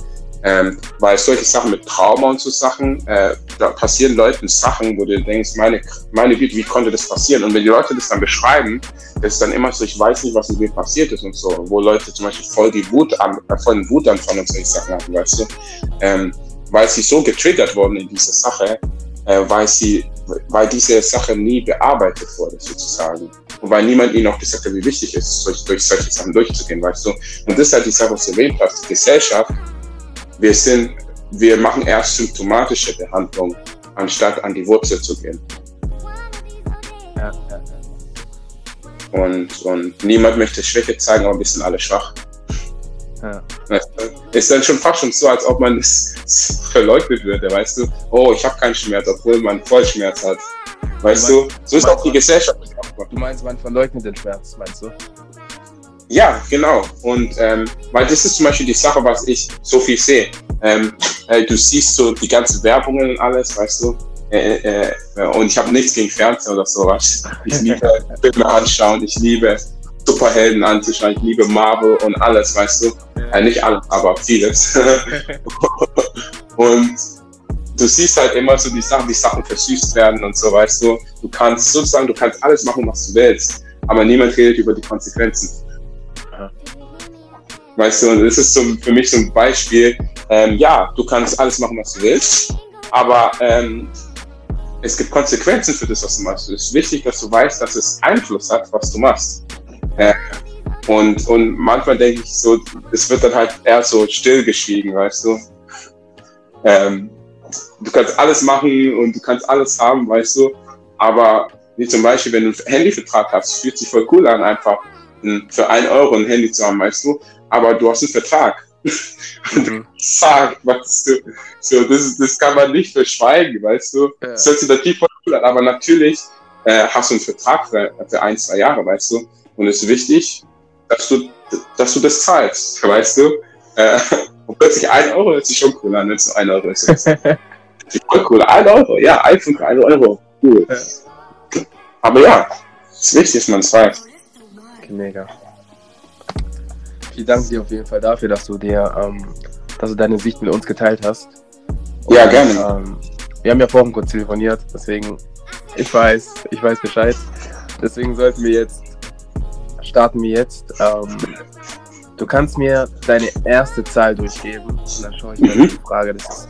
ähm, weil solche Sachen mit Trauma und so Sachen, äh, da passieren Leuten Sachen, wo du denkst, meine, meine Güte, wie konnte das passieren? Und wenn die Leute das dann beschreiben, ist dann immer so, ich weiß nicht, was mit mir passiert ist und so, wo Leute zum Beispiel voll die Wut an, äh, voll den Wutanfall und solche Sachen haben, weißt du? Ähm, weil sie so getriggert wurden in dieser Sache, äh, weil sie, weil diese Sache nie bearbeitet wurde, sozusagen. Und weil niemand ihnen auch gesagt hat, wie wichtig es ist, durch, durch solche Sachen durchzugehen, weißt du? Und das ist halt die Sache, was du erwähnt hast. Die Gesellschaft, wir sind, wir machen erst symptomatische Behandlung, anstatt an die Wurzel zu gehen. Ja, ja, ja. Und, und niemand möchte Schwäche zeigen, aber wir sind alle schwach. Ja. Ist dann schon fast schon so, als ob man es verleugnet würde, weißt du? Oh, ich habe keinen Schmerz, obwohl man Vollschmerz hat. Weißt du, meinst, du? so ist auch die Gesellschaft. Du meinst, man verleugnet den Schmerz, meinst du? Ja, genau. Und ähm, weil das ist zum Beispiel die Sache, was ich so viel sehe. Ähm, äh, du siehst so die ganzen Werbungen und alles, weißt du. Äh, äh, äh und ich habe nichts gegen Fernsehen oder sowas. Ich liebe Filme anschauen, ich liebe Superhelden anzuschauen, ich liebe Marvel und alles, weißt du. Äh, nicht alles, aber vieles. und du siehst halt immer so die Sachen, wie Sachen versüßt werden und so, weißt du. Du kannst sozusagen, du kannst alles machen, was du willst, aber niemand redet über die Konsequenzen. Weißt du, und das ist so für mich so ein Beispiel. Ähm, ja, du kannst alles machen, was du willst, aber ähm, es gibt Konsequenzen für das, was du machst. Es ist wichtig, dass du weißt, dass es Einfluss hat, was du machst. Äh, und, und manchmal denke ich so, es wird dann halt eher so stillgeschwiegen, weißt du. Ähm, du kannst alles machen und du kannst alles haben, weißt du. Aber wie zum Beispiel, wenn du einen Handyvertrag hast, fühlt sich voll cool an, einfach für einen Euro ein Handy zu haben, weißt du aber du hast einen Vertrag. Mhm. Sag, weißt du, so, das, das kann man nicht verschweigen, weißt du. Ja. Das hört sich natürlich voll cool an, aber natürlich äh, hast du einen Vertrag für, für ein, zwei Jahre, weißt du. Und es ist wichtig, dass du, dass du das zahlst, weißt du. Äh, und plötzlich ein Euro hört sich schon cool an, wenn es ein Euro ist. voll cool. Ein Euro, ja, iPhone für ein Euro. Cool. Ja. Aber ja, es ist wichtig, dass man es weiß. Mega ich danke dir auf jeden Fall dafür, dass du dir, ähm, dass du deine Sicht mit uns geteilt hast. Und, ja, gerne. Ähm, wir haben ja vorhin kurz telefoniert, deswegen, ich weiß, ich weiß Bescheid. Deswegen sollten wir jetzt, starten wir jetzt. Ähm, du kannst mir deine erste Zahl durchgeben und dann schaue ich mir mhm. die Frage das ist.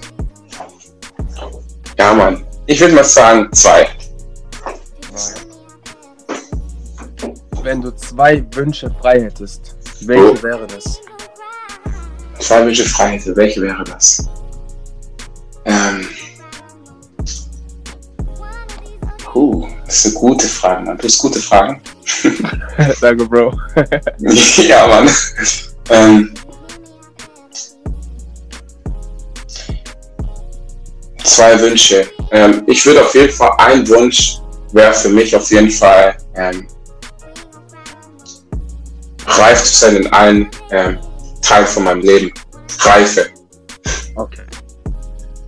Ja, Mann. Ich würde mal sagen, zwei. Wenn du zwei Wünsche frei hättest, welche oh. wäre das? Zwei Wünsche frei hätte, welche wäre das? Ähm. Puh, Das sind gute Fragen, Mann. Du hast gute Fragen. Danke, Bro. ja, Mann. Ähm, zwei Wünsche. Ähm, ich würde auf jeden Fall, ein Wunsch wäre für mich auf jeden Fall, ähm, reif zu sein in allen ähm, Teilen von meinem Leben. Reife. Okay.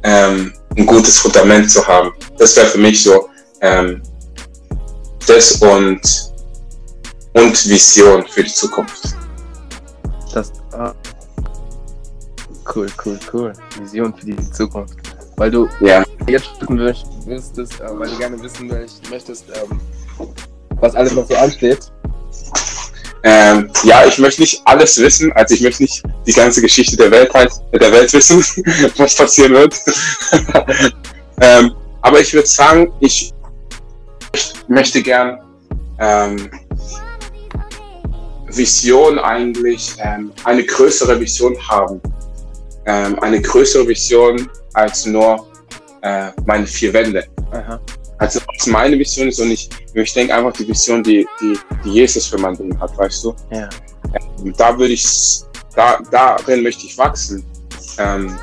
Ähm, ein gutes Fundament zu haben. Das wäre für mich so ähm, das und, und Vision für die Zukunft. Das, ah. Cool, cool, cool. Vision für die Zukunft. Weil du Ja. jetzt wüsstest, äh, weil du gerne wissen möchtest, ähm, was alles noch so ansteht. Ähm, ja, ich möchte nicht alles wissen, also ich möchte nicht die ganze Geschichte der Welt halt, der Welt wissen, was passieren wird. ähm, aber ich würde sagen, ich möchte gern ähm, Vision eigentlich, ähm, eine größere Vision haben. Ähm, eine größere Vision als nur äh, meine vier Wände. Aha. Also was meine Vision ist und ich, ich denke einfach die Vision, die, die, die Jesus für mein Leben hat, weißt du? Ja. Ähm, da würde ich, da, darin möchte ich wachsen. Ähm,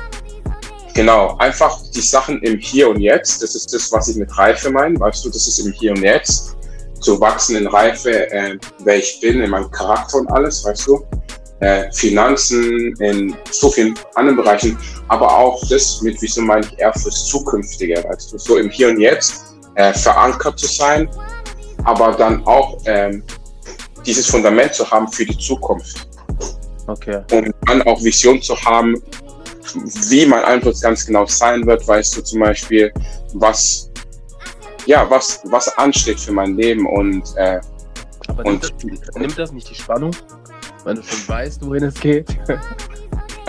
genau, einfach die Sachen im Hier und Jetzt, das ist das, was ich mit Reife meine, weißt du, das ist im Hier und Jetzt. Zu wachsen in Reife, äh, wer ich bin, in meinem Charakter und alles, weißt du? Äh, Finanzen, in so vielen anderen Bereichen, aber auch das mit Vision meine ich eher fürs Zukünftige, weißt du, so im Hier und Jetzt äh, verankert zu sein, aber dann auch ähm, dieses Fundament zu haben für die Zukunft Okay. und dann auch Vision zu haben, wie mein Einfluss ganz genau sein wird, weißt du zum Beispiel, was ja, was, was ansteht für mein Leben und äh, Aber Und- nimmt, das, nimmt das nicht die Spannung? Wenn du schon weißt, wohin es geht?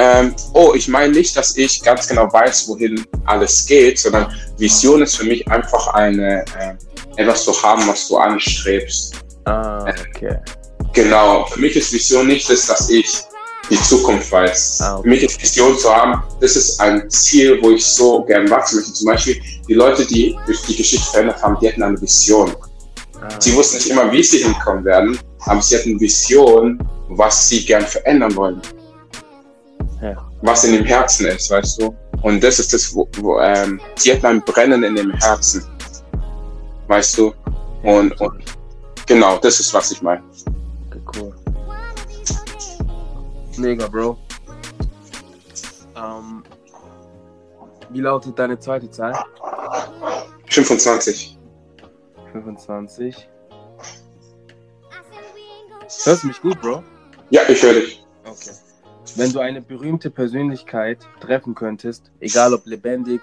ähm, oh, ich meine nicht, dass ich ganz genau weiß, wohin alles geht, sondern Vision ist für mich einfach eine äh, etwas zu haben, was du anstrebst. ah, okay. Genau, für mich ist Vision nicht das, dass ich die Zukunft weiß. Ah, okay. Für mich ist Vision zu haben, das ist ein Ziel, wo ich so gern wachsen möchte. Zum Beispiel die Leute, die durch die Geschichte verändert haben, die hatten eine Vision. Ah, Sie wussten nicht immer, wie sie hinkommen werden, aber sie hatten Vision, was sie gern verändern wollen. Ja. Was in dem Herzen ist, weißt du? Und das ist das, wo, wo ähm, sie hatten ein Brennen in dem Herzen. Weißt du? Und, und genau, das ist, was ich meine. Okay, cool. Mega, Bro. Ähm, wie lautet deine zweite Zahl? 25. 25. Hörst du mich gut, Bro? Ja, ich höre dich. Okay. Wenn du eine berühmte Persönlichkeit treffen könntest, egal ob lebendig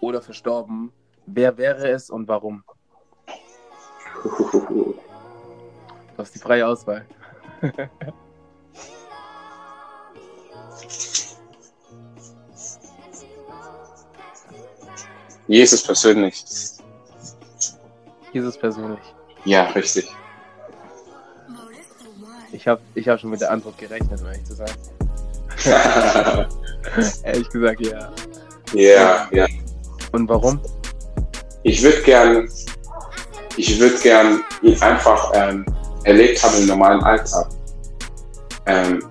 oder verstorben, wer wäre es und warum? Du hast die freie Auswahl. Jesus persönlich. Jesus persönlich. Ja, richtig. Ich habe ich hab schon mit der Antwort gerechnet, um ehrlich zu sein. Ehrlich gesagt, ja. ja, ja. Und warum? Ich würde gern, ich würde gern ihn einfach ähm, erlebt haben im normalen Alltag. Ähm,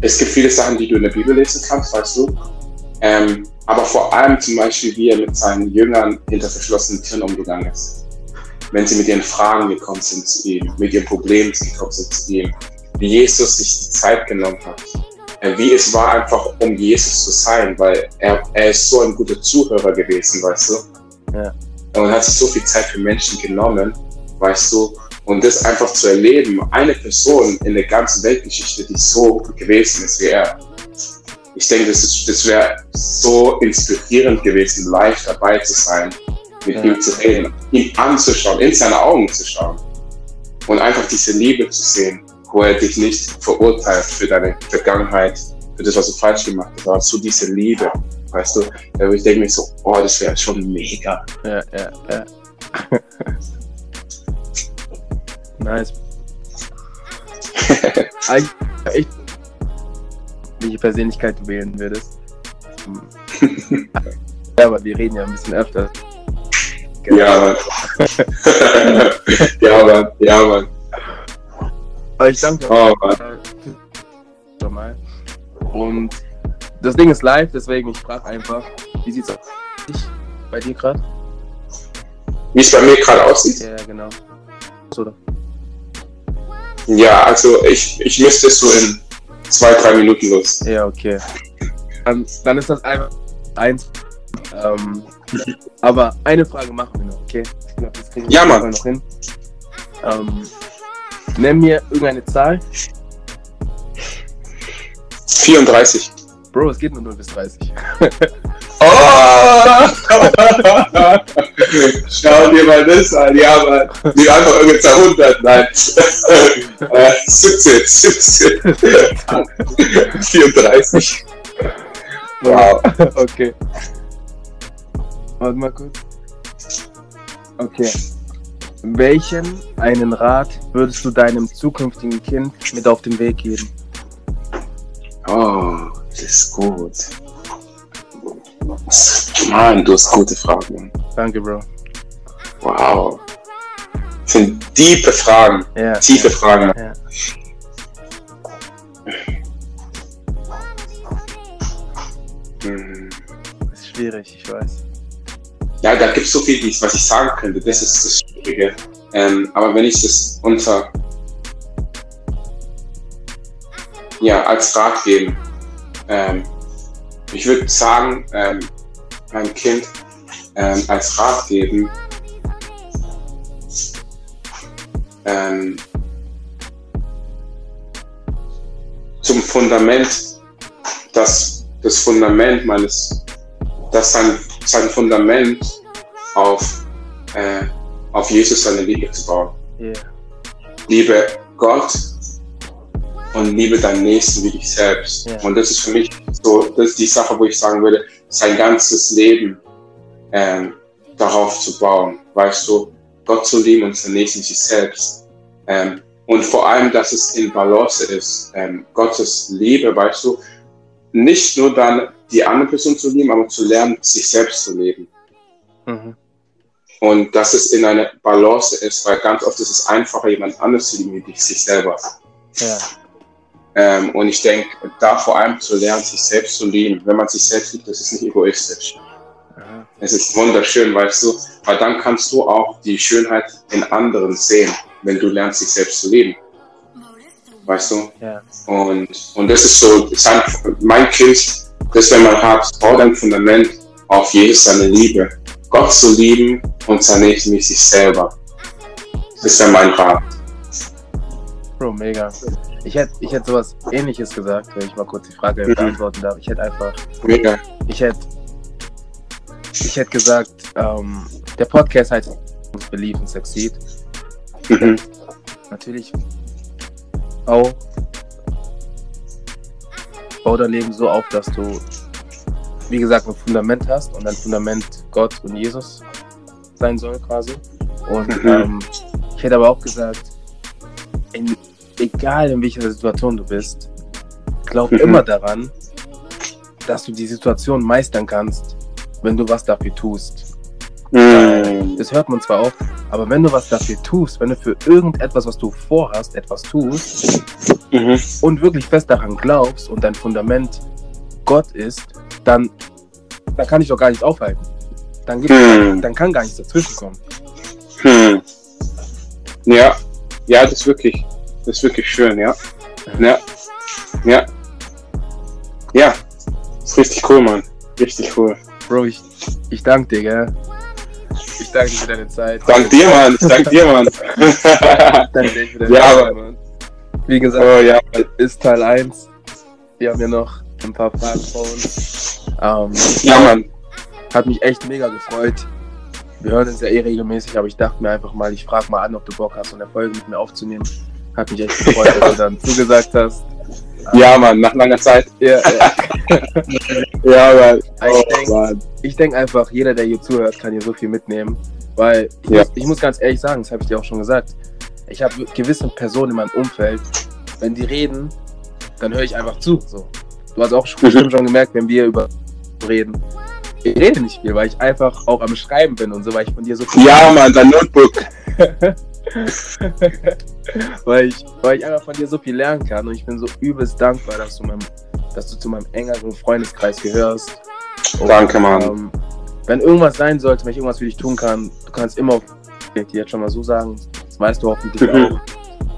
es gibt viele Sachen, die du in der Bibel lesen kannst, weißt du. Ähm, aber vor allem zum Beispiel, wie er mit seinen Jüngern hinter verschlossenen Türen umgegangen ist. Wenn sie mit ihren Fragen gekommen sind zu ihm, mit ihren Problemen gekommen sind zu ihm, wie Jesus sich die Zeit genommen hat. Äh, wie es war, einfach um Jesus zu sein, weil er, er ist so ein guter Zuhörer gewesen, weißt du. Ja. Und hat sich so viel Zeit für Menschen genommen, weißt du. Und das einfach zu erleben, eine Person in der ganzen Weltgeschichte, die so gewesen ist wie er. Ich denke, das, ist- das wäre so inspirierend gewesen, live dabei zu sein, mit Ja. ihm zu reden, ihn anzuschauen, in seine Augen zu schauen und einfach diese Liebe zu sehen, wo er dich nicht verurteilt für deine Vergangenheit, für das, was du falsch gemacht hast, aber so diese Liebe, weißt du. Ich denke mir so, oh, das wäre schon mega. Ja, ja, ja. nice. Eigentlich welche Persönlichkeit du wählen würdest. Ja, aber wir reden ja ein bisschen öfter. Danke. Ja, Mann. ja, Mann. Ja, Mann. Aber ich danke Oh, Mann. schon mal. Und das Ding ist live, deswegen ich frage einfach, wie sieht's aus bei dir gerade? Wie es bei mir gerade aussieht? Ja, genau. Oder? Ja, also ich, ich müsste so in zwei, drei Minuten los. Ja, okay. Dann, dann ist das einfach eins. Ähm, aber eine Frage machen wir noch, okay? Ich glaube, das kriegen wir Ja, Mann. Noch hin. Ähm, nenn mir irgendeine Zahl. 34. Bro, es geht nur 0 bis 30. Oh! Schau dir mal das an, ja, Mann. Die einfach irgendeine Zahl 100, nein. äh, 17, 17. 34. Wow. okay. Warte mal kurz. Okay. Welchen einen Rat würdest du deinem zukünftigen Kind mit auf den Weg geben? Oh, das ist gut. Mann, du hast gute Fragen. Danke, Bro. Wow. Das sind tiefe Fragen. Ja. Tiefe Fragen. Ja. Hm. Das ist schwierig, ich weiß. Ja, da gibt es so viel, was ich sagen könnte. Das ist das Schwierige. Ähm, aber wenn ich das unter ja, als Rat geben, ähm, ich würde sagen, ähm, meinem Kind ähm, als Rat geben, ähm, zum Fundament, dass das Fundament meines, dass sein, sein Fundament auf, äh, auf Jesus seine Liebe zu bauen. Ja. Liebe Gott und liebe deinen Nächsten wie dich selbst. Ja. Und das ist für mich so, das ist die Sache, wo ich sagen würde, sein ganzes Leben ähm, darauf zu bauen. Weißt du, Gott zu lieben und seinen Nächsten wie sich selbst. Ähm, und vor allem, dass es in Balance ist. Ähm, Gottes Liebe, weißt du, nicht nur dann die andere Person zu lieben, aber zu lernen, sich selbst zu leben. Mhm. Und dass es in einer Balance ist, weil ganz oft ist es einfacher, jemand anderes zu lieben, wie sich selber. Ja. Ähm, und ich denke, da vor allem zu lernen, sich selbst zu lieben. Wenn man sich selbst liebt, das ist nicht egoistisch. Aha. Es ist wunderschön, weißt du, weil dann kannst du auch die Schönheit in anderen sehen, wenn du lernst, dich selbst zu lieben. Weißt du? Ja. Und, und das ist so, mein Kind, man hat, baut ein Fundament auf Jesus, seine Liebe. Gott zu lieben und sein Nächsten wie sich selber. Das wäre mein Rat. Bro, mega. Ich hätte ich hätt sowas ähnliches gesagt, wenn ich mal kurz die Frage Mhm. beantworten darf. Ich hätte einfach, Mega. ich hätte ich hätte gesagt, ähm, der Podcast heißt Believe and Succeed. Mhm. Natürlich auch bau dein Leben so auf, dass du, wie gesagt, ein Fundament hast und dein Fundament Gott und Jesus sein soll quasi. Und Mhm. ähm, ich hätte aber auch gesagt, in, egal in welcher Situation du bist, glaub Mhm. immer daran, dass du die Situation meistern kannst, wenn du was dafür tust. Mhm. Das hört man zwar oft, aber wenn du was dafür tust, wenn du für irgendetwas, was du vorhast, etwas tust Mhm. und wirklich fest daran glaubst und dein Fundament Gott ist, dann, dann kann ich doch gar nichts aufhalten. Dann, gibt, Hm. dann kann gar nichts dazwischen kommen. Hm. Ja, ja, das ist wirklich, das ist wirklich schön, ja. Ja, ja. Ja, ist richtig cool, Mann. Richtig cool. Bro, ich, ich danke dir, gell? Ich danke dir für deine Zeit. Dank dir, Mann. Ich dank dir, Mann. Danke dir für deine Ja, Zeit, Mann. Wie gesagt, oh ja, ist Teil 1. Wir haben ja noch ein paar Fragen vor uns. Ähm, ja, Mann. Hat mich echt mega gefreut. Wir hören uns ja eh regelmäßig, aber ich dachte mir einfach mal, ich frage mal an, ob du Bock hast, so eine Folge mit mir aufzunehmen. Hat mich echt gefreut, dass du dann zugesagt hast. Ja, Mann, nach langer Zeit. Ja, ja. Mann. Oh, Ich denk- denke einfach, jeder, der hier zuhört, kann hier so viel mitnehmen. Weil ich, Ja. muss, ich muss ganz ehrlich sagen, das habe ich dir auch schon gesagt. Ich habe gewisse Personen in meinem Umfeld, wenn die reden, dann höre ich einfach zu. So. Du hast auch Mhm. bestimmt schon gemerkt, wenn wir über reden, ich rede nicht viel, weil ich einfach auch am Schreiben bin und so, weil ich von dir so viel. Ja, Mann, dein Notebook. weil, ich, weil ich einfach von dir so viel lernen kann und ich bin so übelst dankbar, dass du, meinem, dass du zu meinem engeren Freundeskreis gehörst. Und, Danke, Mann. Ähm, wenn irgendwas sein sollte, wenn ich irgendwas für dich tun kann, du kannst immer, ich dir jetzt schon mal so sagen, das weißt du hoffentlich auch.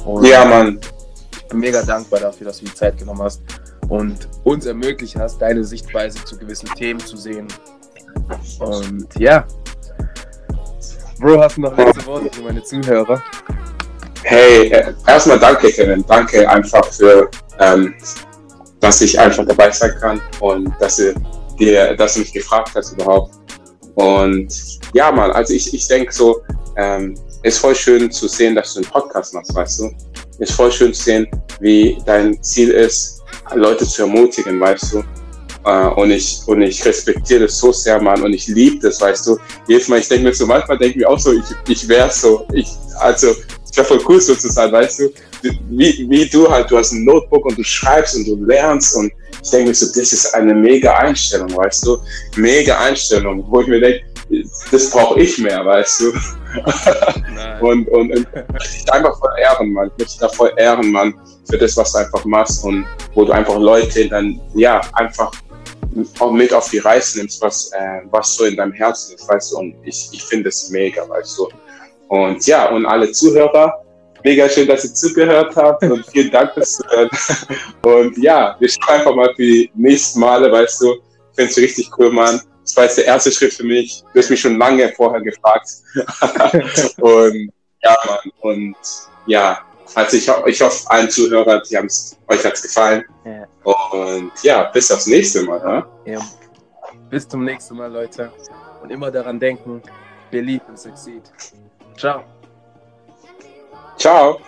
Und ja, Mann. Ich bin mega dankbar dafür, dass du die Zeit genommen hast und uns ermöglicht hast, deine Sichtweise zu gewissen Themen zu sehen. Und ja. Bro, hast du noch letzte Worte für meine Zuhörer? Hey, äh, erstmal danke, Kevin. Danke einfach für, ähm, dass ich einfach dabei sein kann und dass du, dir, dass du mich gefragt hast überhaupt. Und ja, mal, also ich, ich denke so, ähm, ist voll schön zu sehen, dass du einen Podcast machst, weißt du? Ist voll schön zu sehen, wie dein Ziel ist, Leute zu ermutigen, weißt du? Uh, und, ich, und ich respektiere das so sehr, Mann, und ich liebe das, weißt du. Jedes Mal, ich denke mir so, manchmal denke ich mir auch so, ich, ich wäre so, ich, also, es wäre voll cool so zu sein, weißt du. Wie, wie du halt, du hast ein Notebook und du schreibst und du lernst und ich denke mir so, das ist eine mega Einstellung, weißt du. Mega Einstellung, wo ich mir denke, das brauche ich mehr, weißt du. und, und, und ich einfach voll ehren, Mann. Ich möchte da voll ehren, Mann, für das, was du einfach machst und wo du einfach Leute dann, ja, einfach auch mit auf die Reise nimmst, was, äh, was so in deinem Herzen ist, weißt du. Und ich, ich finde es mega, weißt du. Und ja, und alle Zuhörer, mega schön, dass ihr zugehört habt und vielen Dank fürs Zuhören. Und ja, wir schauen einfach mal für die nächsten Male, weißt du. Ich finde es richtig cool, Mann. Das war jetzt der erste Schritt für mich. Du hast mich schon lange vorher gefragt. und ja, Mann. Und ja, also ich, ich hoffe, allen Zuhörern, die haben's, euch hat es gefallen. Ja. Und ja, bis aufs nächste Mal. Ja? ja. Bis zum nächsten Mal, Leute. Und immer daran denken, believe and succeed. Ciao. Ciao.